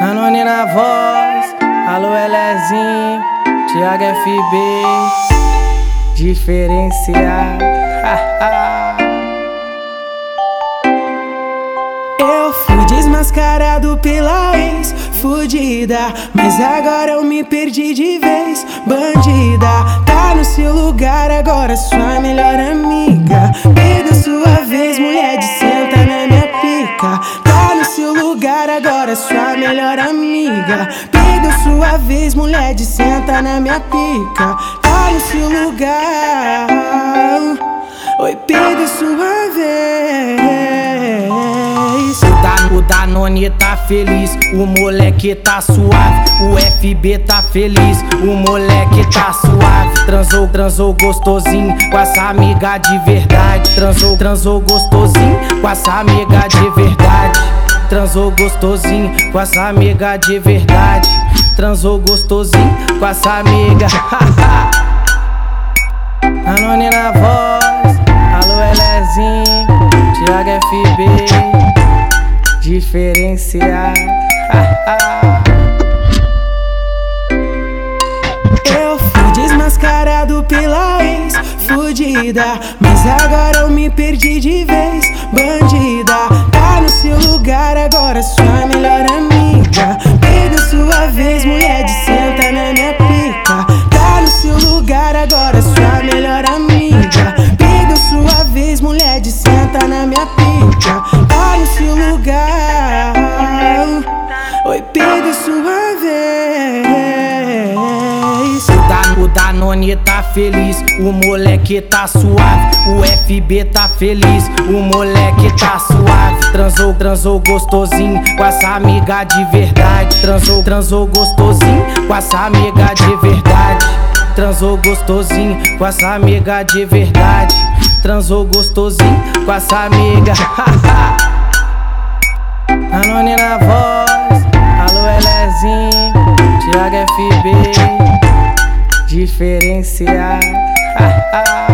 Anone na voz, alô Elezinho, Thiago FB, diferenciar. Eu fui desmascarado pela ex, fudida. Mas agora eu me perdi de vez, bandida. Tá no seu lugar agora, sua melhor amiga. Pega sua vez, mulher de senta na minha pica. Tá no seu lugar agora, sua melhor amiga. Pega sua vez, mulher de senta na minha pica. Tá no seu lugar. Oi, pega sua vez. O Danone tá feliz, o moleque tá suave. O FB tá feliz, o moleque tá suave. Transou, transou gostosinho com essa amiga de verdade. Transou, transou gostosinho com essa amiga de verdade. Transou gostosinho com essa amiga de verdade. Transou gostosinho com essa amiga. Anone na voz, alô Elezinho, Thiago FB diferenciar. Eu fui desmascarado pela ex, fudida. Mas agora eu me perdi de vez, minha pica. Tá seu lugar. Oi, pega sua vez. O Danone tá feliz, o moleque tá suave. O FB tá feliz, o moleque tá suave. Transou, transou gostosinho com essa amiga de verdade. Transou, transou gostosinho com essa amiga de verdade. Transou gostosinho com essa amiga de verdade. Transou gostosinho com essa amiga. Anone na voz, alô Elezinho, Thiago FB, diferenciar.